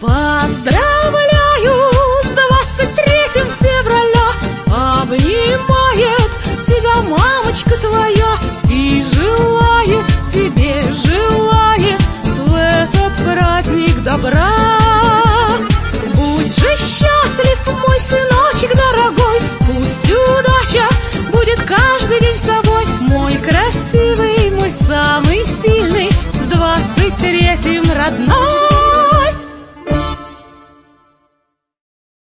Поздравляю с 23 февраля, обнимает тебя мамочка твоя и желает тебе, желает в этот праздник добра. Будь же счастлив, мой сыночек дорогой, пусть удача будет каждый день с тобой, мой красивый, мой самый сильный, с 23-м родной.